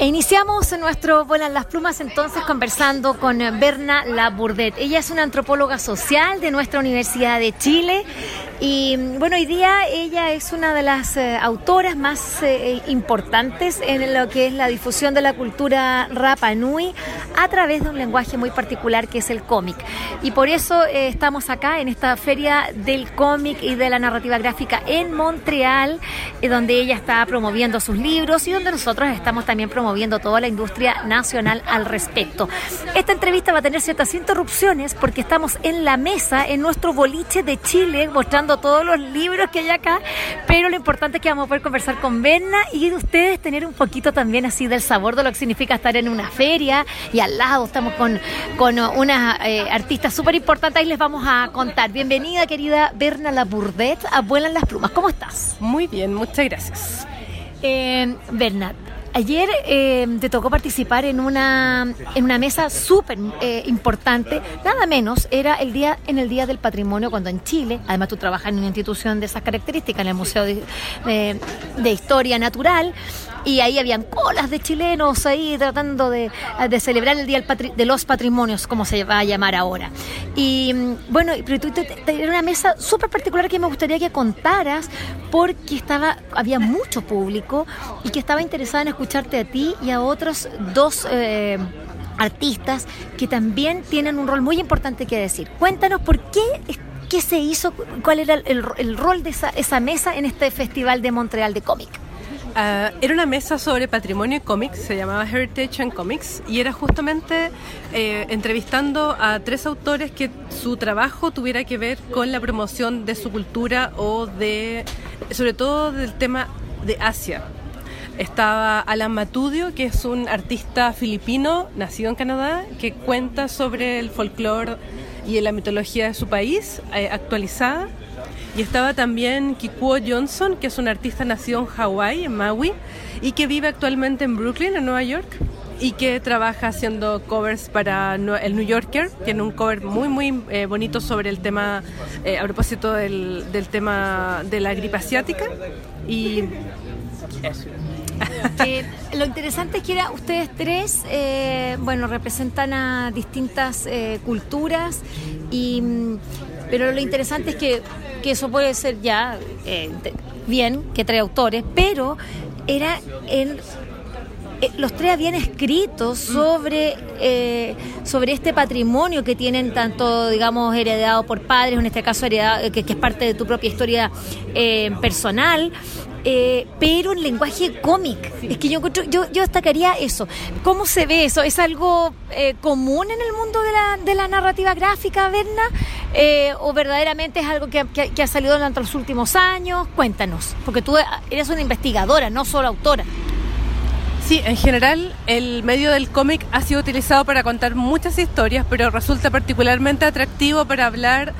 E iniciamos nuestro Vuelan las Plumas entonces conversando con Berna Labourdet. Ella es una antropóloga social de nuestra Universidad de Chile y bueno, hoy día ella es una de las eh, autoras más eh, importantes en lo que es la difusión de la cultura Rapa Nui a través de un lenguaje muy particular que es el cómic. Y por eso eh, estamos acá en esta feria del cómic y de la narrativa gráfica en Montreal, donde ella está promoviendo sus libros y donde nosotros estamos también promoviendo toda la industria nacional al respecto. Esta entrevista va a tener ciertas interrupciones porque estamos en la mesa en nuestro boliche de Chile mostrando todos los libros que hay acá, pero lo importante es que vamos a poder conversar con Berna y de ustedes tener un poquito también así del sabor de lo que significa estar en una feria y al lado estamos con, con una eh, artista súper importante, ahí les vamos a contar. Bienvenida querida Berna Labourdet a Vuelan las Plumas, ¿cómo estás? Muy bien, muchas gracias. Eh, Berna, Ayer eh, te tocó participar en una, en una mesa súper eh, importante, nada menos, era el día en el Día del Patrimonio cuando en Chile, además tú trabajas en una institución de esas características, en el Museo de, de Historia Natural, y ahí habían colas de chilenos ahí tratando de, celebrar el Día de los Patrimonios, como se va a llamar ahora. Y mm, bueno, pero tú era una mesa súper particular que me gustaría que contaras porque estaba, había mucho público y que estaba interesada en escucharte a ti y a otros dos... Eh, artistas que también tienen un rol muy importante que decir. Cuéntanos por qué qué se hizo, cuál era el, rol de esa, esa, mesa en este Festival de Montreal de Cómic. Ah, era una mesa sobre patrimonio y cómics, se llamaba Heritage and Comics, y era justamente eh, entrevistando a tres autores que su trabajo tuviera que ver con la promoción de su cultura o de, sobre todo del tema de Asia. Estaba Alan Matudio, que es un artista filipino nacido en Canadá, que cuenta sobre el folclore y la mitología de su país eh, actualizada. Y estaba también Kikuo Johnson, que es un artista nacido en Hawái, en Maui, y que vive actualmente en Brooklyn, en Nueva York, y que trabaja haciendo covers para el New Yorker. Tiene un cover muy, muy eh, bonito sobre el tema, eh, a propósito del, del, tema de la gripe asiática. Y lo interesante es que era, ustedes tres, eh, bueno, representan a distintas culturas y mm, pero lo interesante es que, eso puede ser ya eh, bien, que trae autores, pero era eh, los tres habían escrito sobre, eh, sobre este patrimonio que tienen tanto, digamos, heredado por padres, en este caso heredado, que, es parte de tu propia historia personal, eh, pero en lenguaje cómic. Es que yo, yo, yo destacaría eso. ¿Cómo se ve eso? ¿Es algo eh, común en el mundo de la, de la narrativa gráfica, Berna? Eh, ¿O verdaderamente es algo que, que, ha salido durante los últimos años? Cuéntanos, porque tú eres una investigadora, no solo autora. Sí, en general el medio del cómic ha sido utilizado para contar muchas historias, pero resulta particularmente atractivo para hablar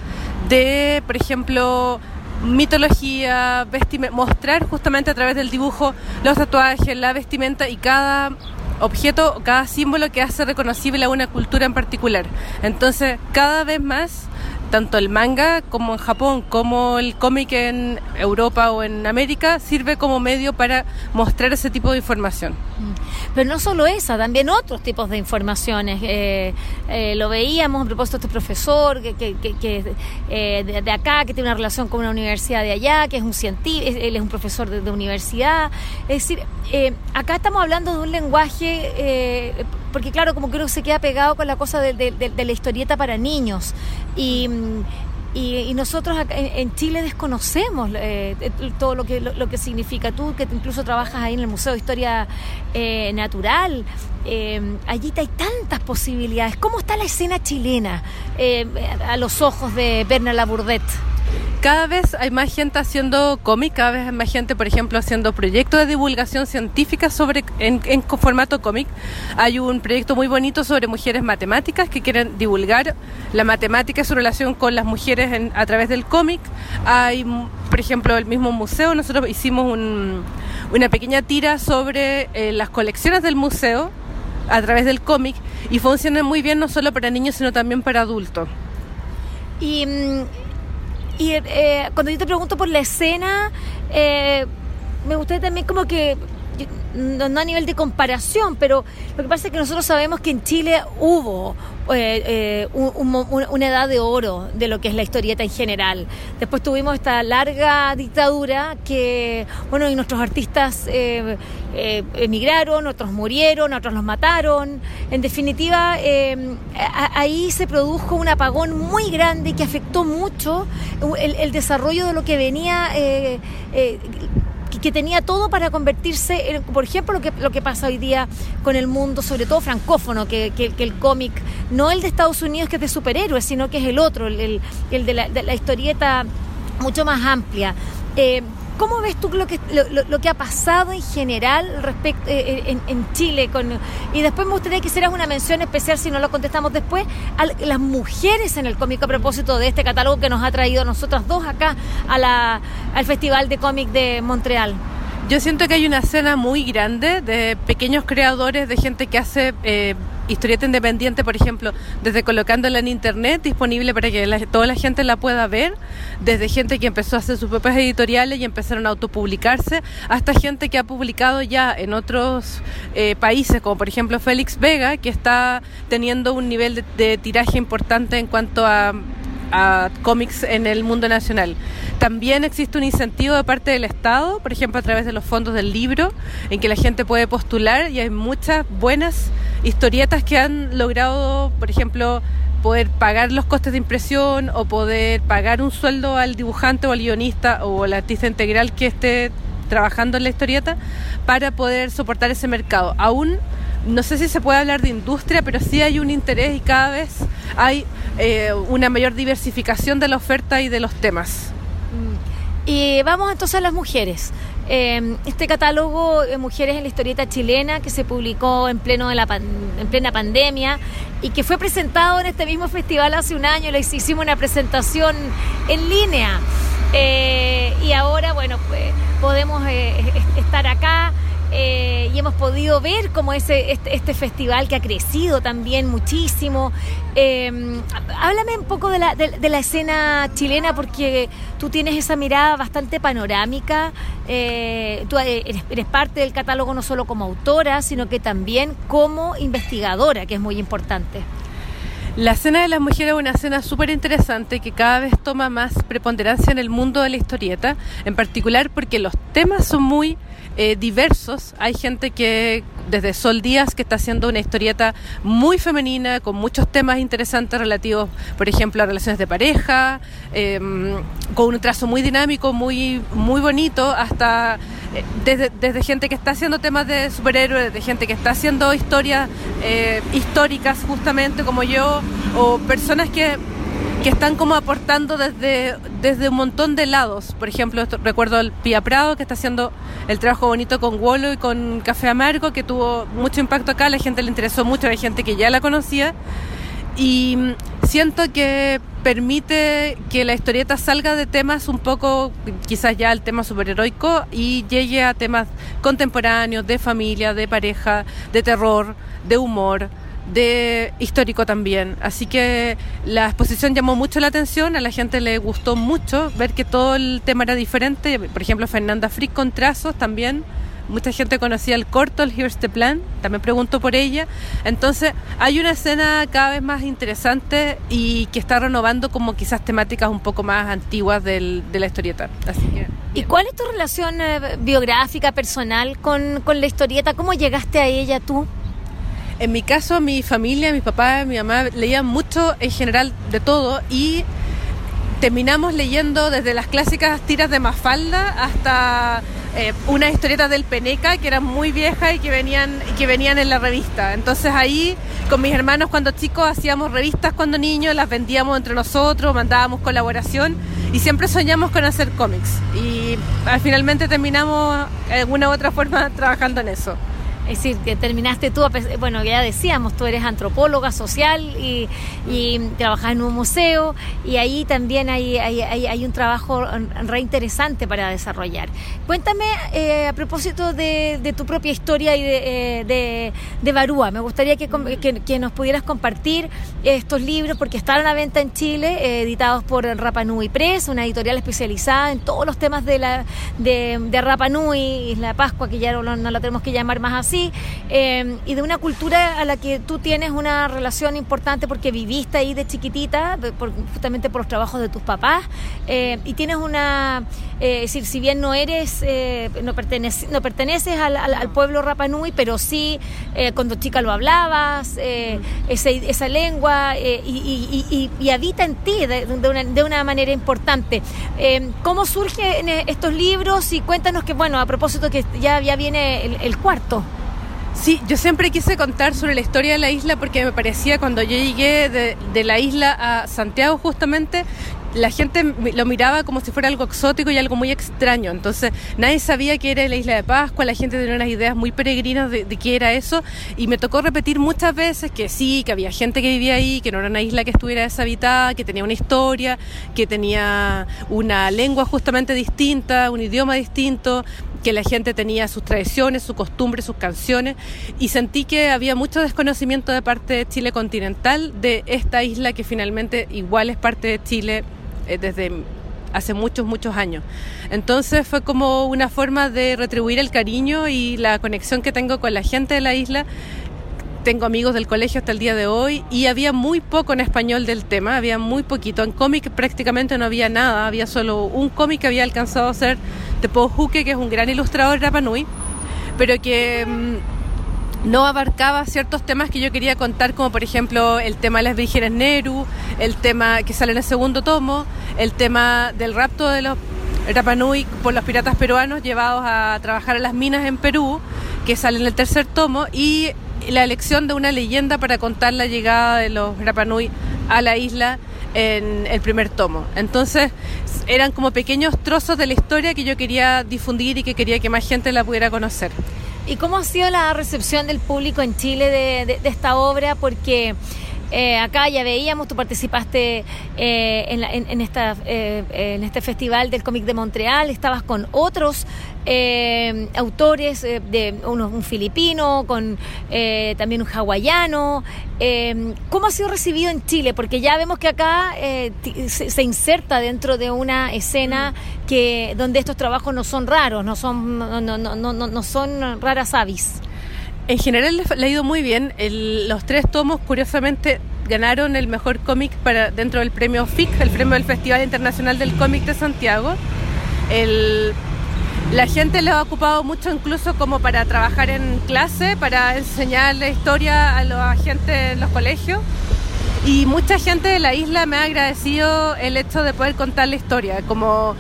de, por ejemplo, mitología, mostrar justamente a través del dibujo los tatuajes, la vestimenta y cada objeto, cada símbolo que hace reconocible a una cultura en particular. Entonces, cada vez más tanto el manga como en Japón, como el cómic en Europa o en América, sirve como medio para mostrar ese tipo de información. Mm. Pero no solo esa, también otros tipos de informaciones. Eh, eh, lo veíamos a propósito de este profesor que, que, eh, de, acá, que tiene una relación con una universidad de allá, que es un científico, él es un profesor de, universidad. Es decir, acá estamos hablando de un lenguaje porque claro, como que uno se queda pegado con la cosa de, la historieta para niños. Y, nosotros en, Chile desconocemos eh, todo lo que, lo, que significa. Tú, que incluso trabajas ahí en el Museo de Historia eh, Natural, eh, allí hay tantas posibilidades. ¿Cómo está la escena chilena a los ojos de Bernard Labourdet? Cada vez hay más gente haciendo cómic, cada vez hay más gente, por ejemplo, haciendo proyectos de divulgación científica sobre en, formato cómic. Hay un proyecto muy bonito sobre mujeres matemáticas que quieren divulgar la matemática y su relación con las mujeres a través del cómic. Hay, por ejemplo, el mismo museo, nosotros hicimos una pequeña tira sobre eh, las colecciones del museo a través del cómic y funciona muy bien no solo para niños sino también para adultos. Y, mm, y eh, cuando yo te pregunto por la escena, eh, me gustaría también como que no, a nivel de comparación, pero lo que pasa es que nosotros sabemos que en Chile hubo eh, eh, una edad de oro de lo que es la historieta en general. Después tuvimos esta larga dictadura que, bueno, y nuestros artistas eh, emigraron, otros murieron, otros los mataron. En definitiva, ahí se produjo un apagón muy grande que afectó mucho el, el desarrollo de lo que venía que tenía todo para convertirse en, por ejemplo, lo que, lo que pasa hoy día con el mundo, sobre todo francófono, que, que, el cómic, no el de Estados Unidos que es de superhéroes, sino que es el otro, el, el de, la, de, la, historieta mucho más amplia. Eh, ¿Cómo ves tú lo que, lo, que ha pasado en general respecto, eh, eh, en, Chile? Con, y después me gustaría que hicieras una mención especial, si no lo contestamos después, a las mujeres en el cómic a propósito de este catálogo que nos ha traído nosotras dos acá a la, al Festival de Cómic de Montreal. Yo siento que hay una escena muy grande de pequeños creadores, de gente que hace eh, historieta independiente, por ejemplo, desde colocándola en internet, disponible para que toda la gente la pueda ver, desde gente que empezó a hacer sus propias editoriales y empezaron a autopublicarse, hasta gente que ha publicado ya en otros eh, países, como por ejemplo Félix Vega, que está teniendo un nivel de tiraje importante en cuanto a a cómics en el mundo nacional. También existe un incentivo de parte del Estado, por ejemplo, a través de los fondos del libro, en que la gente puede postular y hay muchas buenas historietas que han logrado, por ejemplo, poder pagar los costes de impresión o poder pagar un sueldo al dibujante o al guionista o al artista integral que esté trabajando en la historieta para poder soportar ese mercado. Aún no sé si se puede hablar de industria, pero sí hay un interés y cada vez hay eh, una mayor diversificación de la oferta y de los temas. Mm. Y vamos entonces a las mujeres. Em, este catálogo de Mujeres en la Historieta Chilena que se publicó en, pleno de la en plena pandemia y que fue presentado en este mismo festival hace un año, le hicimos una presentación en línea. Eh, y ahora, bueno, pues podemos eh, estar acá eh, y hemos podido ver cómo ese, este, este, festival que ha crecido también muchísimo. Eh, háblame un poco de la, de, la, escena chilena porque tú tienes esa mirada bastante panorámica. Eh, tú eres, eres, parte del catálogo no solo como autora, sino que también como investigadora, que es muy importante. La escena de las mujeres es una escena súper interesante que cada vez toma más preponderancia en el mundo de la historieta, en particular porque los temas son muy eh, diversos. Hay gente que, desde Sol Díaz, que está haciendo una historieta muy femenina, con muchos temas interesantes relativos, por ejemplo, a relaciones de pareja, em, con un trazo muy dinámico, muy, muy bonito, hasta eh, desde, desde, gente que está haciendo temas de superhéroes, de gente que está haciendo historias eh, históricas justamente como yo, o personas que que están como aportando desde, desde un montón de lados. Por ejemplo, recuerdo al Pia Prado que está haciendo el trabajo bonito con Wolo y con Café Amargo, que tuvo mucho impacto acá, la gente le interesó mucho, hay gente que ya la conocía. Y mm, siento que permite que la historieta salga de temas un poco, quizás ya el tema superheroico, y llegue a temas contemporáneos, de familia, de pareja, de terror, de humor de histórico también. Así que la exposición llamó mucho la atención, a la gente le gustó mucho ver que todo el tema era diferente. Por ejemplo, Fernanda Frick con trazos también. Mucha gente conocía el corto, el Here's the Plan, también preguntó por ella. Entonces, hay una escena cada vez más interesante y que está renovando como quizás temáticas un poco más antiguas del, de la historieta. Así que, ¿Y cuál es tu relación eh, biográfica, personal con, con la historieta? ¿Cómo llegaste a ella tú? En mi caso, mi familia, mi papá, mi mamá leían mucho en general de todo y terminamos leyendo desde las clásicas tiras de Mafalda hasta eh, una historieta del Peneca que eran muy viejas y que venían, que venían en la revista. Entonces ahí con mis hermanos cuando chicos hacíamos revistas cuando niños, las vendíamos entre nosotros, mandábamos colaboración y siempre soñamos con hacer cómics y ah, finalmente terminamos de alguna u otra forma trabajando en eso. Es decir, que terminaste tú, bueno, ya decíamos, tú eres antropóloga social y, trabajas en un museo y ahí también hay, hay, un trabajo re interesante para desarrollar. Cuéntame eh, a propósito de, tu propia historia y de, eh, de, Barúa. Me gustaría que, que, nos pudieras compartir estos libros porque están a venta en Chile, eh, editados por Rapanui Press, una editorial especializada en todos los temas de, la, de, de Rapanui, la Pascua, que ya no, no la tenemos que llamar más así Em, y de una cultura a la que tú tienes una relación importante porque viviste ahí de chiquitita, justamente por los trabajos de tus papás, eh, y tienes una, eh, es decir, si bien no eres, eh, no, perteneces, no perteneces al, pueblo Rapanui, pero sí cuando chica lo hablabas, esa, lengua, y, habita en ti de, una, de una manera importante. Em, ¿Cómo surgen estos libros? Y cuéntanos que, bueno, a propósito que ya, ya viene el cuarto. Sí, yo siempre quise contar sobre la historia de la isla porque me parecía cuando yo llegué de, de la isla a Santiago justamente la gente lo miraba como si fuera algo exótico y algo muy extraño. Entonces nadie sabía que era la isla de Pascua, la gente tenía unas ideas muy peregrinas de, qué era eso y me tocó repetir muchas veces que sí, que había gente que vivía ahí, que no era una isla que estuviera deshabitada, que tenía una historia, que tenía una lengua justamente distinta, un idioma distinto, que la gente tenía sus tradiciones, sus costumbres, sus canciones y sentí que había mucho desconocimiento de parte de Chile continental de esta isla que finalmente igual es parte de Chile eh, desde hace muchos, muchos años. Entonces fue como una forma de retribuir el cariño y la conexión que tengo con la gente de la isla. Tengo amigos del colegio hasta el día de hoy y había muy poco en español del tema, había muy poquito. En cómic prácticamente no había nada, había solo un cómic que había alcanzado a ser de Juque, que es un gran ilustrador de Rapanui, pero que mm, no abarcaba ciertos temas que yo quería contar, como por ejemplo el tema de las vírgenes Neru, el tema que sale en el segundo tomo, el tema del rapto de los Rapanui por los piratas peruanos llevados a trabajar a las minas en Perú, que sale en el tercer tomo, y la elección de una leyenda para contar la llegada de los Rapanui a la isla en el primer tomo. Entonces eran como pequeños trozos de la historia que yo quería difundir y que quería que más gente la pudiera conocer. ¿Y cómo ha sido la recepción del público en Chile de, esta obra? Porque eh, acá ya veíamos, tú participaste eh, en, esta, eh, en este festival del cómic de Montreal, estabas con otros autores, de uno, un filipino, con también un hawaiano. ¿Cómo ha sido recibido en Chile? Porque ya vemos que acá se, inserta dentro de una escena que donde estos trabajos no son raros, no son, no, no, no, no son raras avis. En general le ha ido muy bien. los tres tomos, curiosamente, ganaron el mejor cómic para dentro del premio FIC, el premio del Festival Internacional del Cómic de Santiago. la gente lo ha ocupado mucho incluso como para trabajar en clase, para enseñar la historia a la gente en los colegios. Y mucha gente de la isla me ha agradecido el hecho de poder contar la historia. Como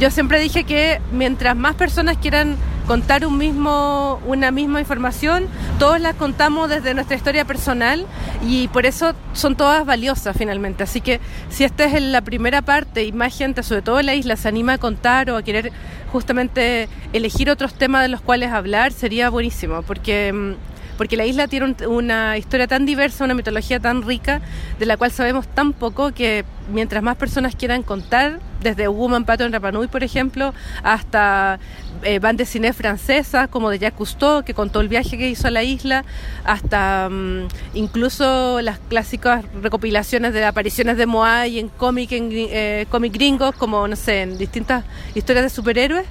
yo siempre dije que mientras más personas quieran contar un mismo, una misma información, todos las contamos desde nuestra historia personal y por eso son todas valiosas finalmente. Así que si esta es la primera parte y más gente, sobre todo en la isla, se anima a contar o a querer justamente elegir otros temas de los cuales hablar, sería buenísimo, porque mm, porque la isla tiene una historia tan diversa, una mitología tan rica, de la cual sabemos tan poco que mientras más personas quieran contar, desde Woman Pato en Rapanui, por ejemplo, hasta eh, bandas de cine francesas como de Jacques Cousteau, que contó el viaje que hizo a la isla, hasta mm, incluso las clásicas recopilaciones de apariciones de Moai en cómic, en eh, cómic gringos, como, no sé, en distintas historias de superhéroes.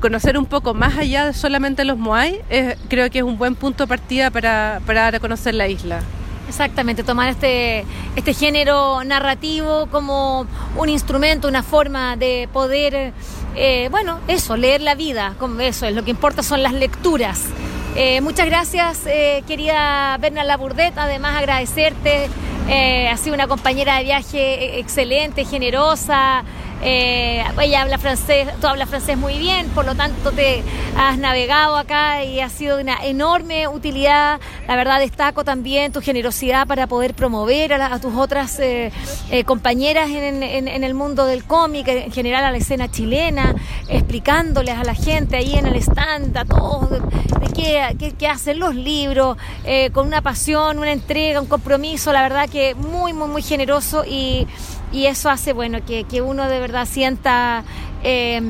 Conocer un poco más allá de solamente los Moai, creo que es un buen punto de partida para, para conocer la isla. Exactamente, tomar este, este género narrativo como un instrumento, una forma de poder, eh, bueno, eso, leer la vida, como eso, es lo que importa son las lecturas. Eh, muchas gracias, eh, querida Berna Laburdet, además agradecerte, ha sido una compañera de viaje excelente, generosa, Eh, ella habla francés, tú hablas francés muy bien, por lo tanto te has navegado acá y ha sido de una enorme utilidad. La verdad destaco también tu generosidad para poder promover a, tus otras eh, eh, compañeras en, el mundo del cómic, en general a la escena chilena, explicándoles a la gente ahí en el stand, a todos, de, qué, hacen los libros, con una pasión, una entrega, un compromiso, la verdad que muy, muy, muy generoso y y eso hace, bueno, que, que uno de verdad sienta... Eh,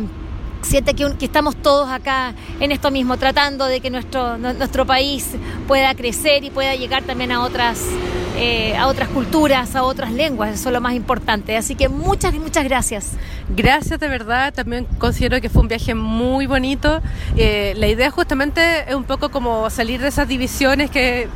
siente que, estamos todos acá en esto mismo, tratando de que nuestro, nuestro país pueda crecer y pueda llegar también a otras, eh, a otras culturas, a otras lenguas, eso es lo más importante. Así que muchas, muchas gracias. Gracias de verdad, también considero que fue un viaje muy bonito. Eh, la idea justamente es un poco como salir de esas divisiones que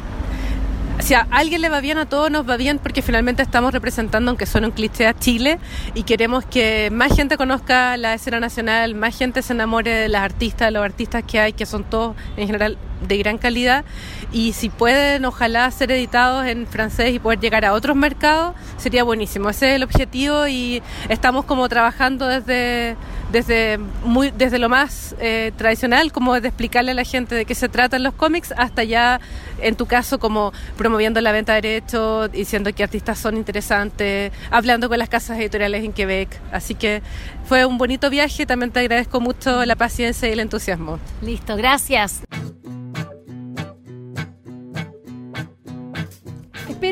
si a alguien le va bien, a todos nos va bien porque finalmente estamos representando, aunque suene un cliché, a Chile y queremos que más gente conozca la escena nacional, más gente se enamore de las artistas, de los artistas que hay, que son todos en general de gran calidad. Y si pueden ojalá ser editados en francés y poder llegar a otros mercados sería buenísimo. Ese es el objetivo y estamos como trabajando desde desde muy desde lo más eh, tradicional como de explicarle a la gente de qué se tratan los cómics hasta ya en tu caso como promoviendo la venta de derechos diciendo que artistas son interesantes hablando con las casas editoriales en Quebec. Así que fue un bonito viaje. También te agradezco mucho la paciencia y el entusiasmo. Listo gracias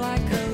Like a